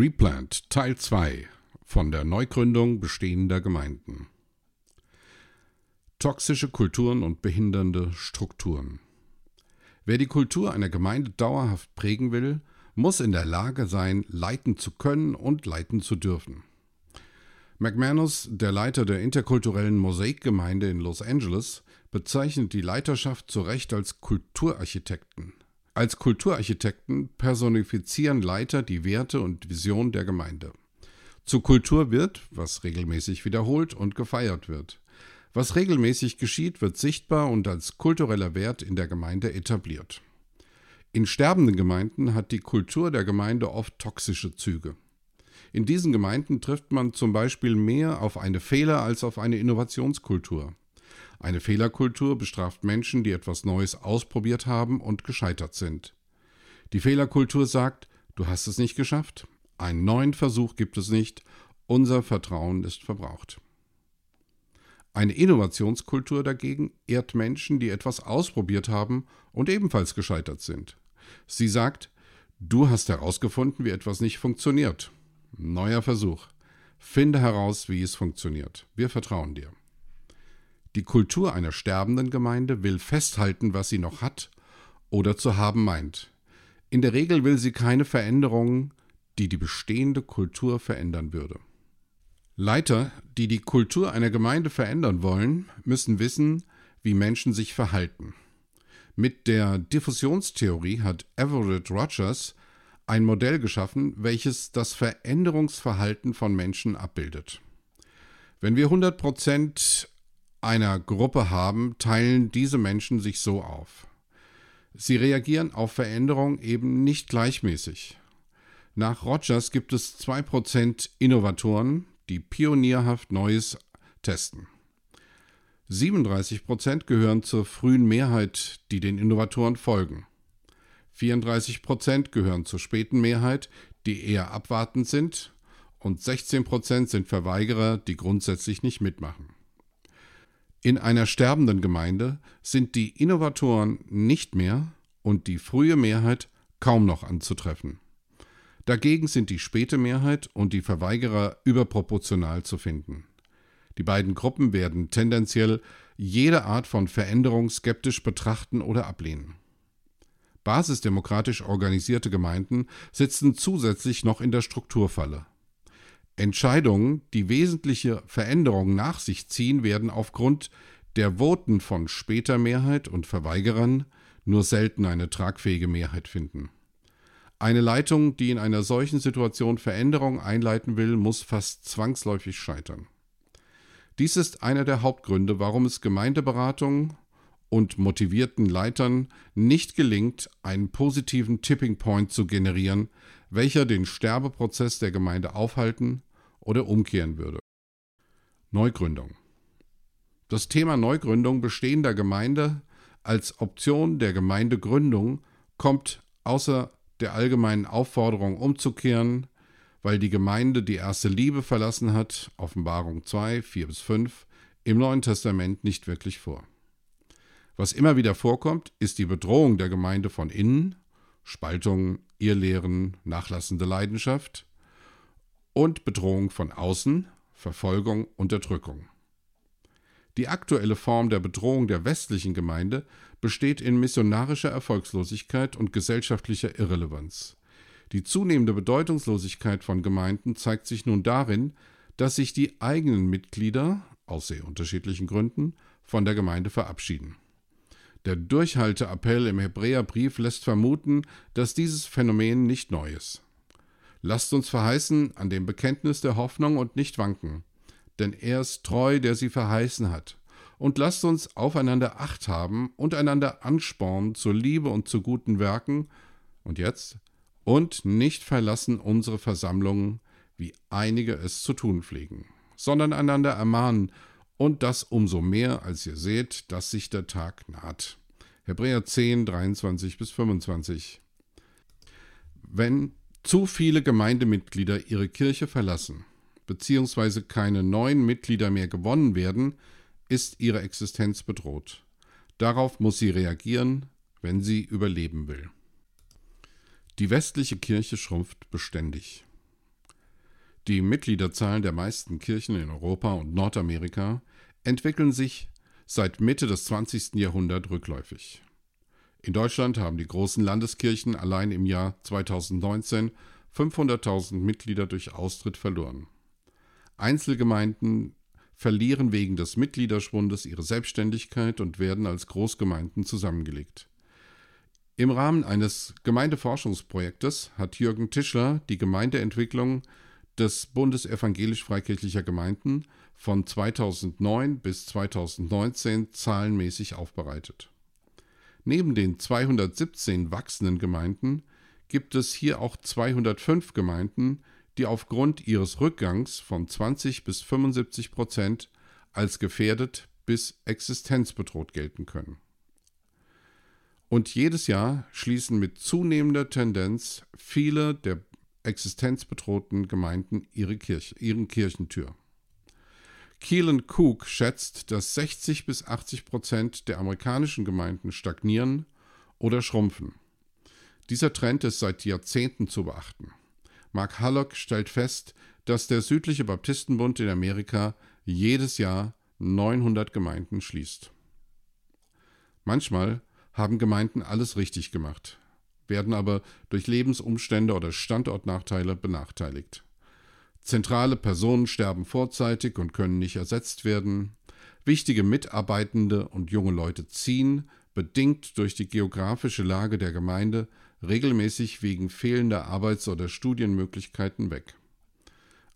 Replant Teil 2 von der Neugründung bestehender Gemeinden. Toxische Kulturen und behindernde Strukturen. Wer die Kultur einer Gemeinde dauerhaft prägen will, muss in der Lage sein, leiten zu können und leiten zu dürfen. McManus, der Leiter der interkulturellen Mosaikgemeinde in Los Angeles, bezeichnet die Leiterschaft zu Recht als Kulturarchitekten. Als Kulturarchitekten personifizieren Leiter die Werte und Vision der Gemeinde. Zur Kultur wird, was regelmäßig wiederholt und gefeiert wird. Was regelmäßig geschieht, wird sichtbar und als kultureller Wert in der Gemeinde etabliert. In sterbenden Gemeinden hat die Kultur der Gemeinde oft toxische Züge. In diesen Gemeinden trifft man zum Beispiel mehr auf eine Fehler- als auf eine Innovationskultur. Eine Fehlerkultur bestraft Menschen, die etwas Neues ausprobiert haben und gescheitert sind. Die Fehlerkultur sagt, du hast es nicht geschafft, einen neuen Versuch gibt es nicht, unser Vertrauen ist verbraucht. Eine Innovationskultur dagegen ehrt Menschen, die etwas ausprobiert haben und ebenfalls gescheitert sind. Sie sagt, du hast herausgefunden, wie etwas nicht funktioniert. Neuer Versuch. Finde heraus, wie es funktioniert. Wir vertrauen dir. Die Kultur einer sterbenden Gemeinde will festhalten, was sie noch hat oder zu haben meint. In der Regel will sie keine Veränderungen, die die bestehende Kultur verändern würde. Leiter, die die Kultur einer Gemeinde verändern wollen, müssen wissen, wie Menschen sich verhalten. Mit der Diffusionstheorie hat Everett Rogers ein Modell geschaffen, welches das Veränderungsverhalten von Menschen abbildet. Wenn wir 100% einer Gruppe haben, teilen diese Menschen sich so auf. Sie reagieren auf Veränderung eben nicht gleichmäßig. Nach Rogers gibt es 2% Innovatoren, die pionierhaft Neues testen. 37% gehören zur frühen Mehrheit, die den Innovatoren folgen. 34% gehören zur späten Mehrheit, die eher abwartend sind, und 16% sind Verweigerer, die grundsätzlich nicht mitmachen. In einer sterbenden Gemeinde sind die Innovatoren nicht mehr und die frühe Mehrheit kaum noch anzutreffen. Dagegen sind die späte Mehrheit und die Verweigerer überproportional zu finden. Die beiden Gruppen werden tendenziell jede Art von Veränderung skeptisch betrachten oder ablehnen. Basisdemokratisch organisierte Gemeinden sitzen zusätzlich noch in der Strukturfalle. Entscheidungen, die wesentliche Veränderungen nach sich ziehen, werden aufgrund der Voten von später Mehrheit und Verweigerern nur selten eine tragfähige Mehrheit finden. Eine Leitung, die in einer solchen Situation Veränderungen einleiten will, muss fast zwangsläufig scheitern. Dies ist einer der Hauptgründe, warum es Gemeindeberatungen und motivierten Leitern nicht gelingt, einen positiven Tipping Point zu generieren, welcher den Sterbeprozess der Gemeinde aufhalten oder umkehren würde. Neugründung. Das Thema Neugründung bestehender Gemeinde als Option der Gemeindegründung kommt außer der allgemeinen Aufforderung umzukehren, weil die Gemeinde die erste Liebe verlassen hat, Offenbarung 2, 4 bis 5, im Neuen Testament nicht wirklich vor. Was immer wieder vorkommt, ist die Bedrohung der Gemeinde von innen, Spaltung, Irrlehren, nachlassende Leidenschaft, und Bedrohung von außen, Verfolgung, Unterdrückung. Die aktuelle Form der Bedrohung der westlichen Gemeinde besteht in missionarischer Erfolgslosigkeit und gesellschaftlicher Irrelevanz. Die zunehmende Bedeutungslosigkeit von Gemeinden zeigt sich nun darin, dass sich die eigenen Mitglieder, aus sehr unterschiedlichen Gründen, von der Gemeinde verabschieden. Der Durchhalteappell im Hebräerbrief lässt vermuten, dass dieses Phänomen nicht neu ist. Lasst uns verheißen an dem Bekenntnis der Hoffnung und nicht wanken, denn er ist treu, der sie verheißen hat. Und lasst uns aufeinander Acht haben und einander anspornen zur Liebe und zu guten Werken. Und jetzt? Und nicht verlassen unsere Versammlungen, wie einige es zu tun pflegen, sondern einander ermahnen, und das umso mehr, als ihr seht, dass sich der Tag naht. Hebräer 10, 23 bis 25. Wenn zu viele Gemeindemitglieder ihre Kirche verlassen, beziehungsweise keine neuen Mitglieder mehr gewonnen werden, ist ihre Existenz bedroht. Darauf muss sie reagieren, wenn sie überleben will. Die westliche Kirche schrumpft beständig. Die Mitgliederzahlen der meisten Kirchen in Europa und Nordamerika entwickeln sich seit Mitte des 20. Jahrhunderts rückläufig. In Deutschland haben die großen Landeskirchen allein im Jahr 2019 500.000 Mitglieder durch Austritt verloren. Einzelgemeinden verlieren wegen des Mitgliederschwundes ihre Selbstständigkeit und werden als Großgemeinden zusammengelegt. Im Rahmen eines Gemeindeforschungsprojektes hat Jürgen Tischler die Gemeindeentwicklung des Bundes evangelisch-freikirchlicher Gemeinden von 2009 bis 2019 zahlenmäßig aufbereitet. Neben den 217 wachsenden Gemeinden gibt es hier auch 205 Gemeinden, die aufgrund ihres Rückgangs von 20 bis 75 Prozent als gefährdet bis existenzbedroht gelten können. Und jedes Jahr schließen mit zunehmender Tendenz viele der existenzbedrohten Gemeinden ihre Kirche, ihren Kirchentür. Keelan Cook schätzt, dass 60 bis 80 Prozent der amerikanischen Gemeinden stagnieren oder schrumpfen. Dieser Trend ist seit Jahrzehnten zu beachten. Mark Hallock stellt fest, dass der südliche Baptistenbund in Amerika jedes Jahr 900 Gemeinden schließt. Manchmal haben Gemeinden alles richtig gemacht, werden aber durch Lebensumstände oder Standortnachteile benachteiligt. Zentrale Personen sterben vorzeitig und können nicht ersetzt werden. Wichtige Mitarbeitende und junge Leute ziehen, bedingt durch die geografische Lage der Gemeinde, regelmäßig wegen fehlender Arbeits- oder Studienmöglichkeiten weg.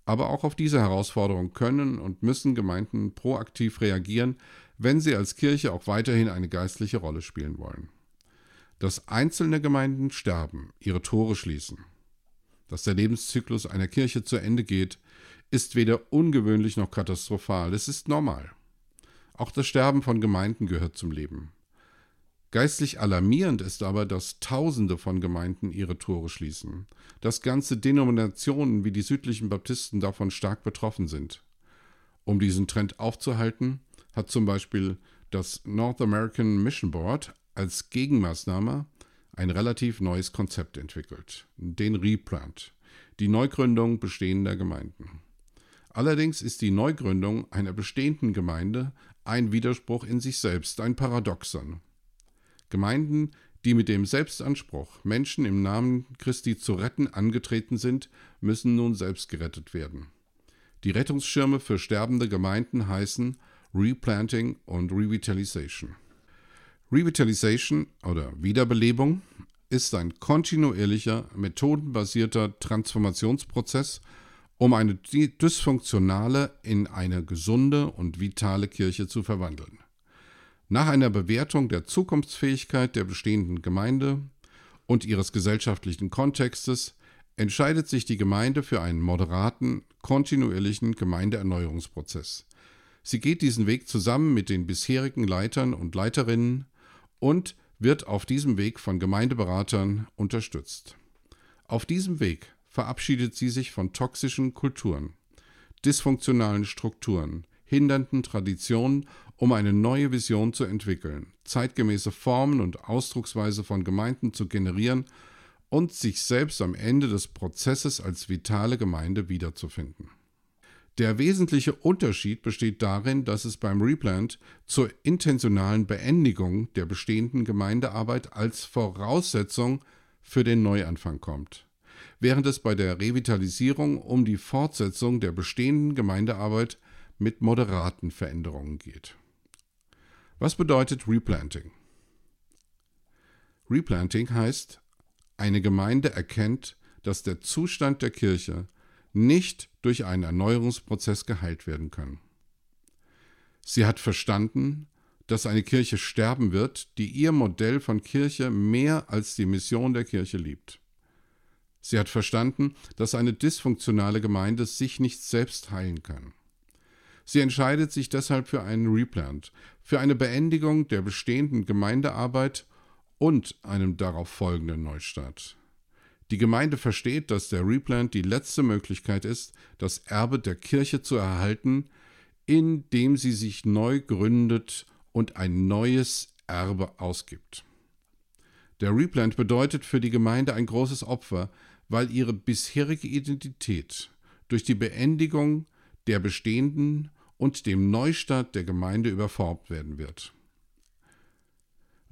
Aber auch auf diese Herausforderung können und müssen Gemeinden proaktiv reagieren, wenn sie als Kirche auch weiterhin eine geistliche Rolle spielen wollen. Dass einzelne Gemeinden sterben, ihre Tore schließen, dass der Lebenszyklus einer Kirche zu Ende geht, ist weder ungewöhnlich noch katastrophal, es ist normal. Auch das Sterben von Gemeinden gehört zum Leben. Geistlich alarmierend ist aber, dass Tausende von Gemeinden ihre Tore schließen, dass ganze Denominationen wie die südlichen Baptisten davon stark betroffen sind. Um diesen Trend aufzuhalten, hat zum Beispiel das North American Mission Board als Gegenmaßnahme ein relativ neues Konzept entwickelt, den Replant, die Neugründung bestehender Gemeinden. Allerdings ist die Neugründung einer bestehenden Gemeinde ein Widerspruch in sich selbst, ein Paradoxon. Gemeinden, die mit dem Selbstanspruch, Menschen im Namen Christi zu retten, angetreten sind, müssen nun selbst gerettet werden. Die Rettungsschirme für sterbende Gemeinden heißen Replanting und Revitalization. Revitalization oder Wiederbelebung ist ein kontinuierlicher, methodenbasierter Transformationsprozess, um eine dysfunktionale in eine gesunde und vitale Kirche zu verwandeln. Nach einer Bewertung der Zukunftsfähigkeit der bestehenden Gemeinde und ihres gesellschaftlichen Kontextes entscheidet sich die Gemeinde für einen moderaten, kontinuierlichen Gemeindeerneuerungsprozess. Sie geht diesen Weg zusammen mit den bisherigen Leitern und Leiterinnen und wird auf diesem Weg von Gemeindeberatern unterstützt. Auf diesem Weg verabschiedet sie sich von toxischen Kulturen, dysfunktionalen Strukturen, hindernden Traditionen, um eine neue Vision zu entwickeln, zeitgemäße Formen und Ausdrucksweise von Gemeinden zu generieren und sich selbst am Ende des Prozesses als vitale Gemeinde wiederzufinden. Der wesentliche Unterschied besteht darin, dass es beim Replant zur intentionalen Beendigung der bestehenden Gemeindearbeit als Voraussetzung für den Neuanfang kommt, während es bei der Revitalisierung um die Fortsetzung der bestehenden Gemeindearbeit mit moderaten Veränderungen geht. Was bedeutet Replanting? Replanting heißt, eine Gemeinde erkennt, dass der Zustand der Kirche nicht durch einen Erneuerungsprozess geheilt werden können. Sie hat verstanden, dass eine Kirche sterben wird, die ihr Modell von Kirche mehr als die Mission der Kirche liebt. Sie hat verstanden, dass eine dysfunktionale Gemeinde sich nicht selbst heilen kann. Sie entscheidet sich deshalb für einen Replant, für eine Beendigung der bestehenden Gemeindearbeit und einem darauf folgenden Neustart. Die Gemeinde versteht, dass der Replant die letzte Möglichkeit ist, das Erbe der Kirche zu erhalten, indem sie sich neu gründet und ein neues Erbe ausgibt. Der Replant bedeutet für die Gemeinde ein großes Opfer, weil ihre bisherige Identität durch die Beendigung der bestehenden und dem Neustart der Gemeinde überformt werden wird.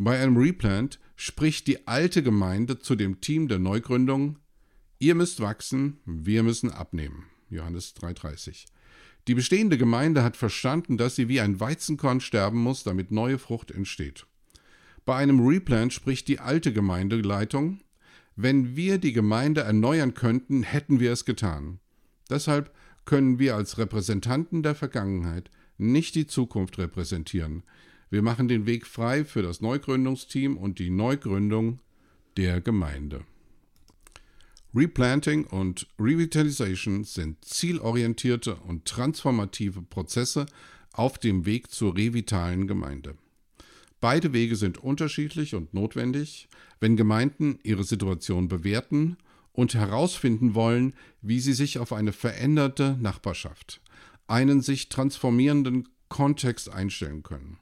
Bei einem Replant spricht die alte Gemeinde zu dem Team der Neugründung, ihr müsst wachsen, wir müssen abnehmen. Johannes 3:30. Die bestehende Gemeinde hat verstanden, dass sie wie ein Weizenkorn sterben muss, damit neue Frucht entsteht. Bei einem Replant spricht die alte Gemeindeleitung, wenn wir die Gemeinde erneuern könnten, hätten wir es getan. Deshalb können wir als Repräsentanten der Vergangenheit nicht die Zukunft repräsentieren. Wir machen den Weg frei für das Neugründungsteam und die Neugründung der Gemeinde. Replanting und Revitalization sind zielorientierte und transformative Prozesse auf dem Weg zur revitalen Gemeinde. Beide Wege sind unterschiedlich und notwendig, wenn Gemeinden ihre Situation bewerten und herausfinden wollen, wie sie sich auf eine veränderte Nachbarschaft, einen sich transformierenden Kontext einstellen können.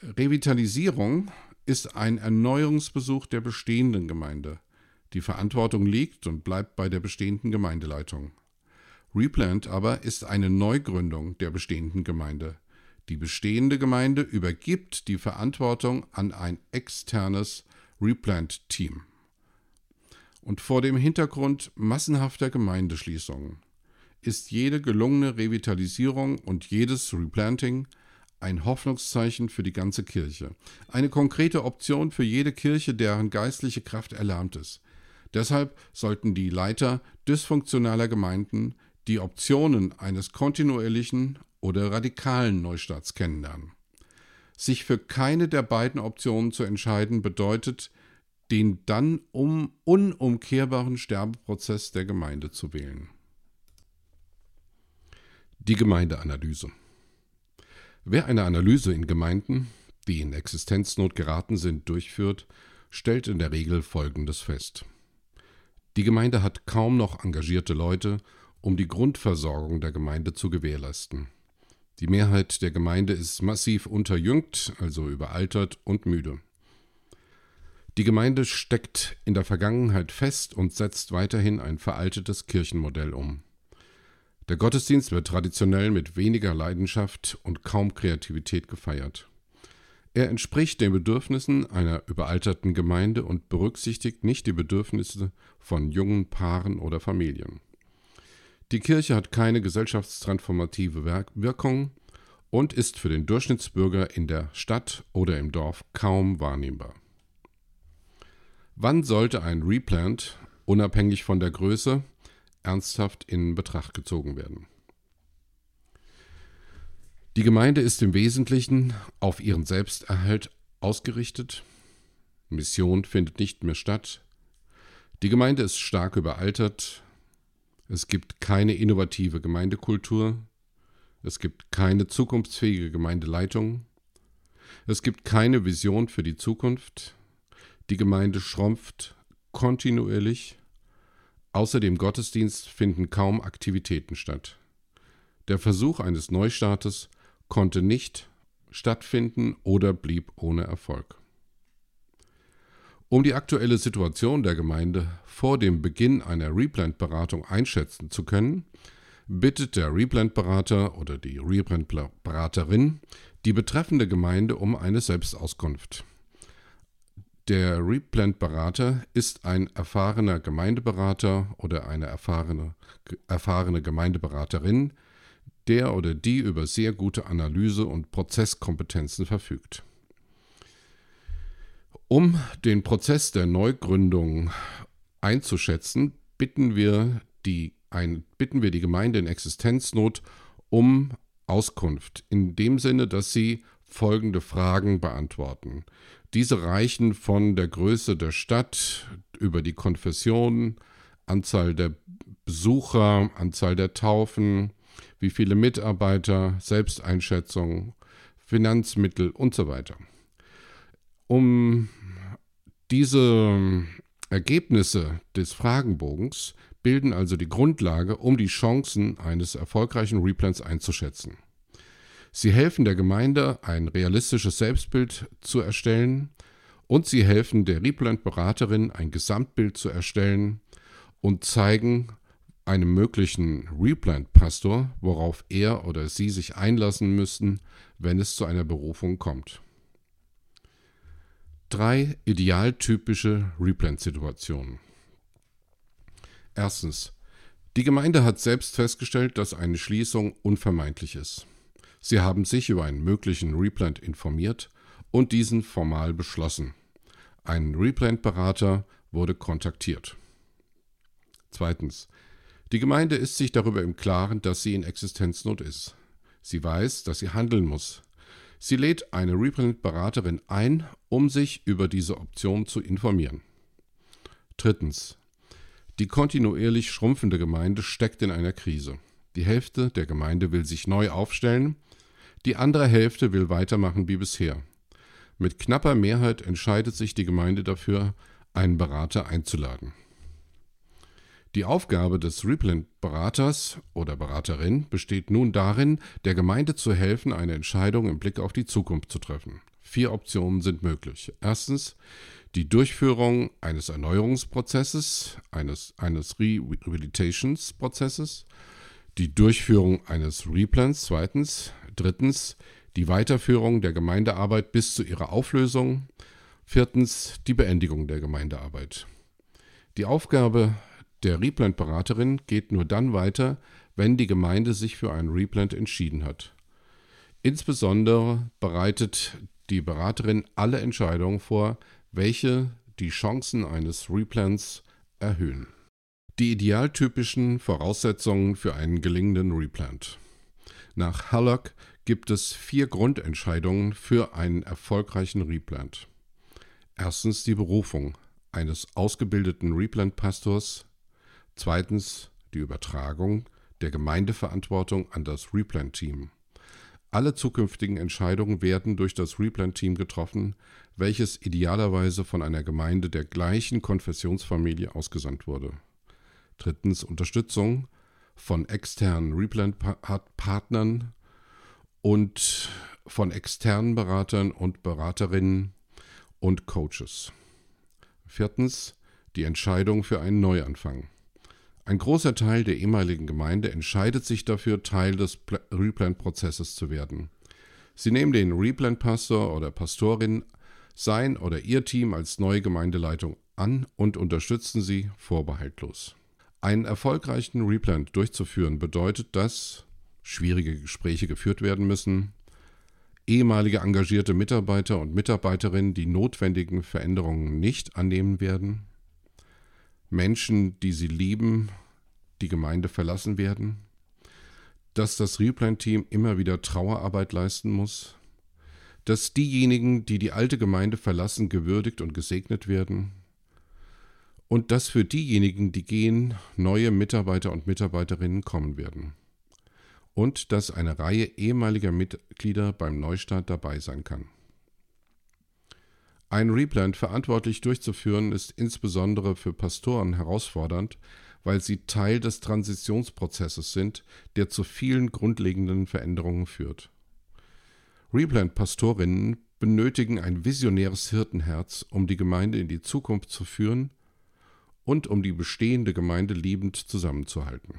Revitalisierung ist ein Erneuerungsbesuch der bestehenden Gemeinde. Die Verantwortung liegt und bleibt bei der bestehenden Gemeindeleitung. Replant aber ist eine Neugründung der bestehenden Gemeinde. Die bestehende Gemeinde übergibt die Verantwortung an ein externes Replant-Team. Und vor dem Hintergrund massenhafter Gemeindeschließungen ist jede gelungene Revitalisierung und jedes Replanting ein Hoffnungszeichen für die ganze Kirche, eine konkrete Option für jede Kirche, deren geistliche Kraft erlahmt ist. Deshalb sollten die Leiter dysfunktionaler Gemeinden die Optionen eines kontinuierlichen oder radikalen Neustarts kennenlernen. Sich für keine der beiden Optionen zu entscheiden, bedeutet, den dann um unumkehrbaren Sterbeprozess der Gemeinde zu wählen. Die Gemeindeanalyse. Wer eine Analyse in Gemeinden, die in Existenznot geraten sind, durchführt, stellt in der Regel Folgendes fest. Die Gemeinde hat kaum noch engagierte Leute, um die Grundversorgung der Gemeinde zu gewährleisten. Die Mehrheit der Gemeinde ist massiv unterjüngt, also überaltert und müde. Die Gemeinde steckt in der Vergangenheit fest und setzt weiterhin ein veraltetes Kirchenmodell um. Der Gottesdienst wird traditionell mit weniger Leidenschaft und kaum Kreativität gefeiert. Er entspricht den Bedürfnissen einer überalterten Gemeinde und berücksichtigt nicht die Bedürfnisse von jungen Paaren oder Familien. Die Kirche hat keine gesellschaftstransformative Wirkung und ist für den Durchschnittsbürger in der Stadt oder im Dorf kaum wahrnehmbar. Wann sollte ein Replant, unabhängig von der Größe, ernsthaft in Betracht gezogen werden? Die Gemeinde ist im Wesentlichen auf ihren Selbsterhalt ausgerichtet. Mission findet nicht mehr statt. Die Gemeinde ist stark überaltert. Es gibt keine innovative Gemeindekultur. Es gibt keine zukunftsfähige Gemeindeleitung. Es gibt keine Vision für die Zukunft. Die Gemeinde schrumpft kontinuierlich. Außer dem Gottesdienst finden kaum Aktivitäten statt. Der Versuch eines Neustartes konnte nicht stattfinden oder blieb ohne Erfolg. Um die aktuelle Situation der Gemeinde vor dem Beginn einer Replant-Beratung einschätzen zu können, bittet der Replant-Berater oder die Replant-Beraterin die betreffende Gemeinde um eine Selbstauskunft. Der Replant-Berater ist ein erfahrener Gemeindeberater oder eine erfahrene, erfahrene Gemeindeberaterin, der oder die über sehr gute Analyse- und Prozesskompetenzen verfügt. Um den Prozess der Neugründung einzuschätzen, bitten wir die, ein, bitten wir die Gemeinde in Existenznot um Auskunft, in dem Sinne, dass sie folgende Fragen beantworten. Diese reichen von der Größe der Stadt über die Konfession, Anzahl der Besucher, Anzahl der Taufen, wie viele Mitarbeiter, Selbsteinschätzung, Finanzmittel und so weiter. Um diese Ergebnisse des Fragenbogens bilden also die Grundlage, um die Chancen eines erfolgreichen Replans einzuschätzen. Sie helfen der Gemeinde, ein realistisches Selbstbild zu erstellen und sie helfen der Replant-Beraterin, ein Gesamtbild zu erstellen und zeigen, einem möglichen Replant-Pastor, worauf er oder sie sich einlassen müssten, wenn es zu einer Berufung kommt. Drei idealtypische Replant-Situationen. Erstens. Die Gemeinde hat selbst festgestellt, dass eine Schließung unvermeidlich ist. Sie haben sich über einen möglichen Replant informiert und diesen formal beschlossen. Ein Replant-Berater wurde kontaktiert. Zweitens. Die Gemeinde ist sich darüber im Klaren, dass sie in Existenznot ist. Sie weiß, dass sie handeln muss. Sie lädt eine Replant-Beraterin ein, um sich über diese Option zu informieren. Drittens. Die kontinuierlich schrumpfende Gemeinde steckt in einer Krise. Die Hälfte der Gemeinde will sich neu aufstellen, die andere Hälfte will weitermachen wie bisher. Mit knapper Mehrheit entscheidet sich die Gemeinde dafür, einen Berater einzuladen. Die Aufgabe des Replant-Beraters oder Beraterin besteht nun darin, der Gemeinde zu helfen, eine Entscheidung im Blick auf die Zukunft zu treffen. Vier Optionen sind möglich. Erstens die Durchführung eines Erneuerungsprozesses, eines, eines Rehabilitationsprozesses, die Durchführung eines Replans, zweitens, drittens die Weiterführung der Gemeindearbeit bis zu ihrer Auflösung, viertens die Beendigung der Gemeindearbeit. Die Aufgabe der Replant-Beraterin geht nur dann weiter, wenn die Gemeinde sich für einen Replant entschieden hat. Insbesondere bereitet die Beraterin alle Entscheidungen vor, welche die Chancen eines Replants erhöhen. Die idealtypischen Voraussetzungen für einen gelingenden Replant. Nach Hallock gibt es vier Grundentscheidungen für einen erfolgreichen Replant. Erstens die Berufung eines ausgebildeten Replant-Pastors Zweitens die Übertragung der Gemeindeverantwortung an das Replant-Team. Alle zukünftigen Entscheidungen werden durch das Replant-Team getroffen, welches idealerweise von einer Gemeinde der gleichen Konfessionsfamilie ausgesandt wurde. Drittens Unterstützung von externen Replant-Partnern und von externen Beratern und Beraterinnen und Coaches. Viertens die Entscheidung für einen Neuanfang. Ein großer Teil der ehemaligen Gemeinde entscheidet sich dafür, Teil des Replant-Prozesses zu werden. Sie nehmen den Replant-Pastor oder Pastorin, sein oder ihr Team als neue Gemeindeleitung an und unterstützen sie vorbehaltlos. Einen erfolgreichen Replant durchzuführen bedeutet, dass schwierige Gespräche geführt werden müssen, ehemalige engagierte Mitarbeiter und Mitarbeiterinnen die notwendigen Veränderungen nicht annehmen werden, Menschen, die sie lieben, die Gemeinde verlassen werden, dass das Replan-Team immer wieder Trauerarbeit leisten muss, dass diejenigen, die die alte Gemeinde verlassen, gewürdigt und gesegnet werden und dass für diejenigen, die gehen, neue Mitarbeiter und Mitarbeiterinnen kommen werden und dass eine Reihe ehemaliger Mitglieder beim Neustart dabei sein kann. Ein Replant verantwortlich durchzuführen ist insbesondere für Pastoren herausfordernd, weil sie Teil des Transitionsprozesses sind, der zu vielen grundlegenden Veränderungen führt. Replant-Pastorinnen benötigen ein visionäres Hirtenherz, um die Gemeinde in die Zukunft zu führen und um die bestehende Gemeinde liebend zusammenzuhalten.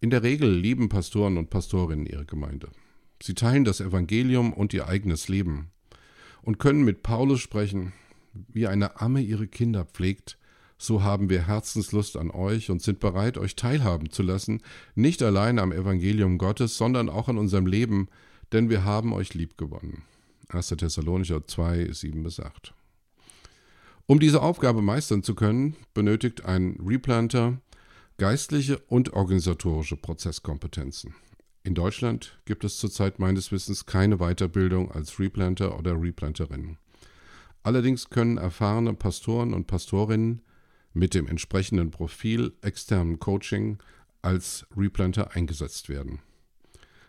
In der Regel lieben Pastoren und Pastorinnen ihre Gemeinde. Sie teilen das Evangelium und ihr eigenes Leben und können mit Paulus sprechen, wie eine Amme ihre Kinder pflegt, so haben wir Herzenslust an euch und sind bereit, euch teilhaben zu lassen, nicht allein am Evangelium Gottes, sondern auch an unserem Leben, denn wir haben euch lieb gewonnen. 1. Thessalonicher 2, 7 bis 8. Um diese Aufgabe meistern zu können, benötigt ein Replanter geistliche und organisatorische Prozesskompetenzen. In Deutschland gibt es zurzeit meines Wissens keine Weiterbildung als Replanter oder Replanterin. Allerdings können erfahrene Pastoren und Pastorinnen mit dem entsprechenden Profil externen Coaching als Replanter eingesetzt werden.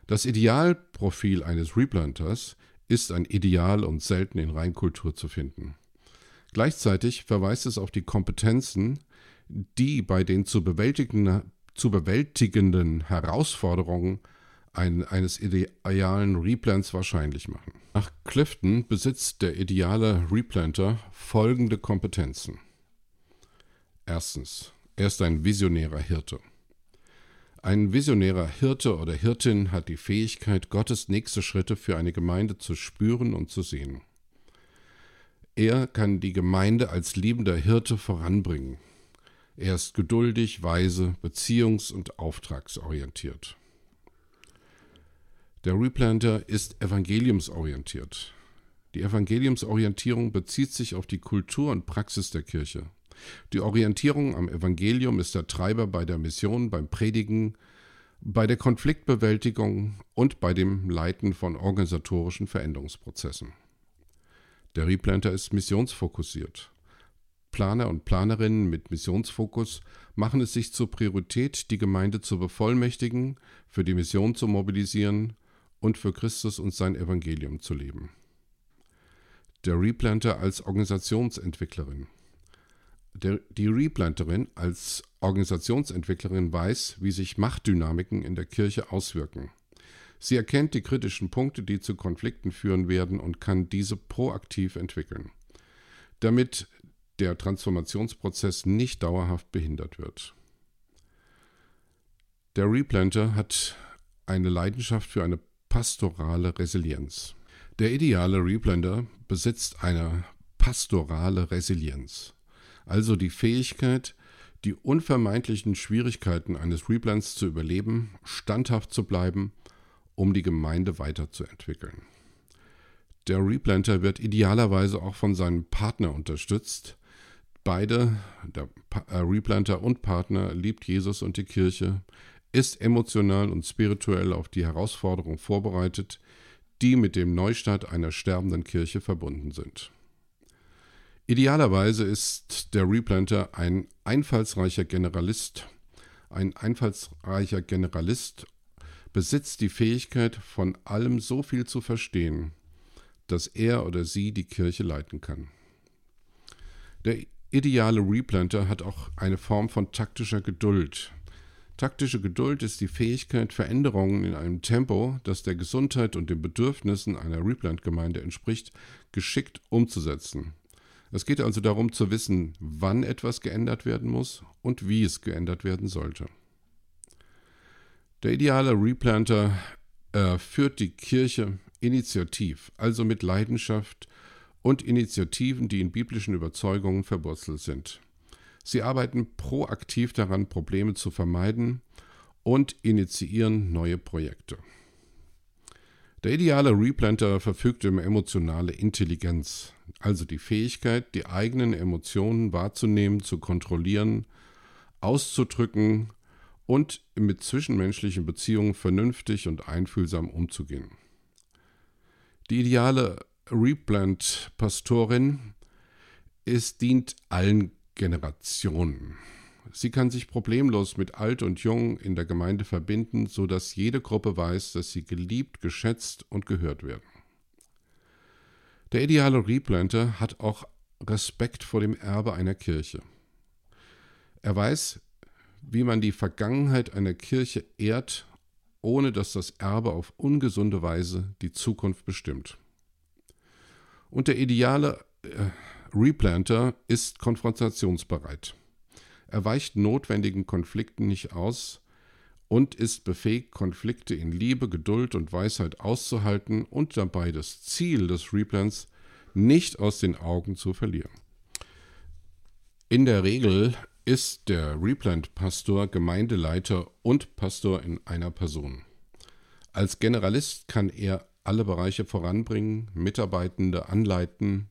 Das Idealprofil eines Replanters ist ein Ideal und selten in Reinkultur zu finden. Gleichzeitig verweist es auf die Kompetenzen, die bei den zu, bewältigenden, zu bewältigenden Herausforderungen ein, eines idealen Replants wahrscheinlich machen. Nach Clifton besitzt der ideale Replanter folgende Kompetenzen. Erstens, er ist ein visionärer Hirte. Ein visionärer Hirte oder Hirtin hat die Fähigkeit, Gottes nächste Schritte für eine Gemeinde zu spüren und zu sehen. Er kann die Gemeinde als liebender Hirte voranbringen. Er ist geduldig, weise, beziehungs- und auftragsorientiert. Der Replanter ist evangeliumsorientiert. Die Evangeliumsorientierung bezieht sich auf die Kultur und Praxis der Kirche. Die Orientierung am Evangelium ist der Treiber bei der Mission, beim Predigen, bei der Konfliktbewältigung und bei dem Leiten von organisatorischen Veränderungsprozessen. Der Replanter ist missionsfokussiert. Planer und Planerinnen mit Missionsfokus machen es sich zur Priorität, die Gemeinde zu bevollmächtigen, für die Mission zu mobilisieren und für Christus und sein Evangelium zu leben. Der Replanter als Organisationsentwicklerin. Der, die Replanterin als Organisationsentwicklerin weiß, wie sich Machtdynamiken in der Kirche auswirken. Sie erkennt die kritischen Punkte, die zu Konflikten führen werden und kann diese proaktiv entwickeln, damit der Transformationsprozess nicht dauerhaft behindert wird. Der Replanter hat eine Leidenschaft für eine pastorale Resilienz. Der ideale Replanter besitzt eine pastorale Resilienz also die Fähigkeit, die unvermeidlichen Schwierigkeiten eines Replants zu überleben, standhaft zu bleiben, um die Gemeinde weiterzuentwickeln. Der Replanter wird idealerweise auch von seinem Partner unterstützt. Beide, der äh, Replanter und Partner, liebt Jesus und die Kirche, ist emotional und spirituell auf die Herausforderungen vorbereitet, die mit dem Neustart einer sterbenden Kirche verbunden sind. Idealerweise ist der Replanter ein einfallsreicher Generalist. Ein einfallsreicher Generalist besitzt die Fähigkeit, von allem so viel zu verstehen, dass er oder sie die Kirche leiten kann. Der ideale Replanter hat auch eine Form von taktischer Geduld. Taktische Geduld ist die Fähigkeit, Veränderungen in einem Tempo, das der Gesundheit und den Bedürfnissen einer Replant-Gemeinde entspricht, geschickt umzusetzen. Es geht also darum zu wissen, wann etwas geändert werden muss und wie es geändert werden sollte. Der ideale Replanter äh, führt die Kirche initiativ, also mit Leidenschaft und Initiativen, die in biblischen Überzeugungen verwurzelt sind. Sie arbeiten proaktiv daran, Probleme zu vermeiden und initiieren neue Projekte. Der ideale Replanter verfügt über emotionale Intelligenz, also die Fähigkeit, die eigenen Emotionen wahrzunehmen, zu kontrollieren, auszudrücken und mit zwischenmenschlichen Beziehungen vernünftig und einfühlsam umzugehen. Die ideale Replant-Pastorin dient allen Generationen. Sie kann sich problemlos mit Alt und Jung in der Gemeinde verbinden, so dass jede Gruppe weiß, dass sie geliebt, geschätzt und gehört werden. Der ideale Replanter hat auch Respekt vor dem Erbe einer Kirche. Er weiß, wie man die Vergangenheit einer Kirche ehrt, ohne dass das Erbe auf ungesunde Weise die Zukunft bestimmt. Und der ideale äh, Replanter ist konfrontationsbereit. Er weicht notwendigen Konflikten nicht aus und ist befähigt, Konflikte in Liebe, Geduld und Weisheit auszuhalten und dabei das Ziel des Replants nicht aus den Augen zu verlieren. In der Regel ist der Replant-Pastor Gemeindeleiter und Pastor in einer Person. Als Generalist kann er alle Bereiche voranbringen, Mitarbeitende anleiten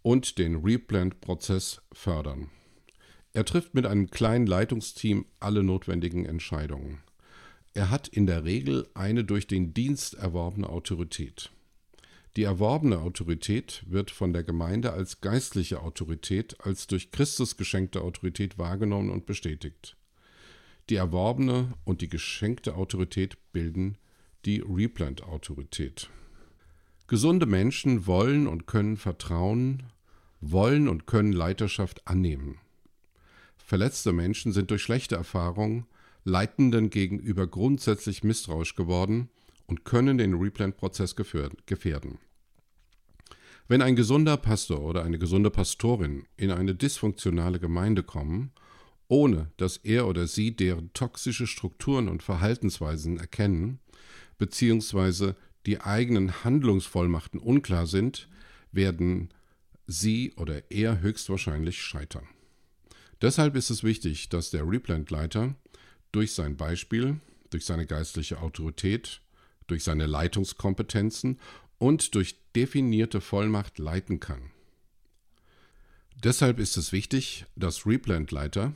und den Replant-Prozess fördern. Er trifft mit einem kleinen Leitungsteam alle notwendigen Entscheidungen. Er hat in der Regel eine durch den Dienst erworbene Autorität. Die erworbene Autorität wird von der Gemeinde als geistliche Autorität, als durch Christus geschenkte Autorität wahrgenommen und bestätigt. Die erworbene und die geschenkte Autorität bilden die Replant-Autorität. Gesunde Menschen wollen und können vertrauen, wollen und können Leiterschaft annehmen. Verletzte Menschen sind durch schlechte Erfahrungen Leitenden gegenüber grundsätzlich misstrauisch geworden und können den Replant-Prozess gefährden. Wenn ein gesunder Pastor oder eine gesunde Pastorin in eine dysfunktionale Gemeinde kommen ohne dass er oder sie deren toxische Strukturen und Verhaltensweisen erkennen, beziehungsweise die eigenen Handlungsvollmachten unklar sind, werden sie oder er höchstwahrscheinlich scheitern. Deshalb ist es wichtig, dass der Replant-Leiter durch sein Beispiel, durch seine geistliche Autorität, durch seine Leitungskompetenzen und durch definierte Vollmacht leiten kann. Deshalb ist es wichtig, dass Replant-Leiter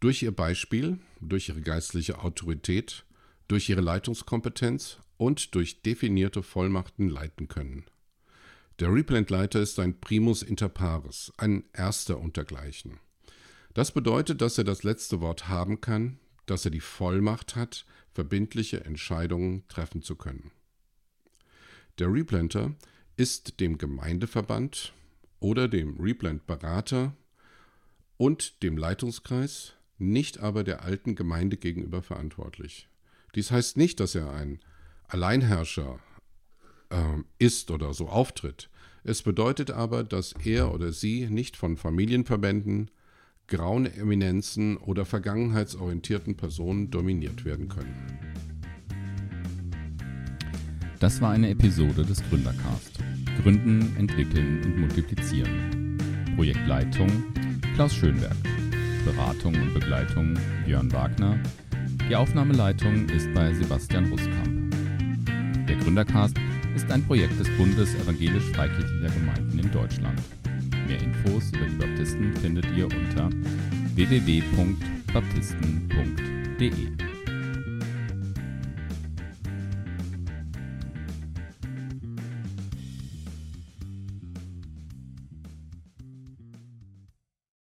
durch ihr Beispiel, durch ihre geistliche Autorität, durch ihre Leitungskompetenz und durch definierte Vollmachten leiten können. Der Replant-Leiter ist ein Primus inter pares, ein Erster untergleichen. Das bedeutet, dass er das letzte Wort haben kann, dass er die Vollmacht hat, verbindliche Entscheidungen treffen zu können. Der Replanter ist dem Gemeindeverband oder dem Replant-Berater und dem Leitungskreis, nicht aber der alten Gemeinde gegenüber verantwortlich. Dies heißt nicht, dass er ein Alleinherrscher äh, ist oder so auftritt. Es bedeutet aber, dass er oder sie nicht von Familienverbänden, grauen Eminenzen oder vergangenheitsorientierten Personen dominiert werden können. Das war eine Episode des Gründercast. Gründen, entwickeln und multiplizieren. Projektleitung Klaus Schönberg. Beratung und Begleitung Björn Wagner. Die Aufnahmeleitung ist bei Sebastian Ruskamp. Der Gründercast ist ein Projekt des Bundes evangelisch-freikirchlicher Gemeinden in Deutschland. Mehr Infos über die Baptisten findet ihr unter www.baptisten.de.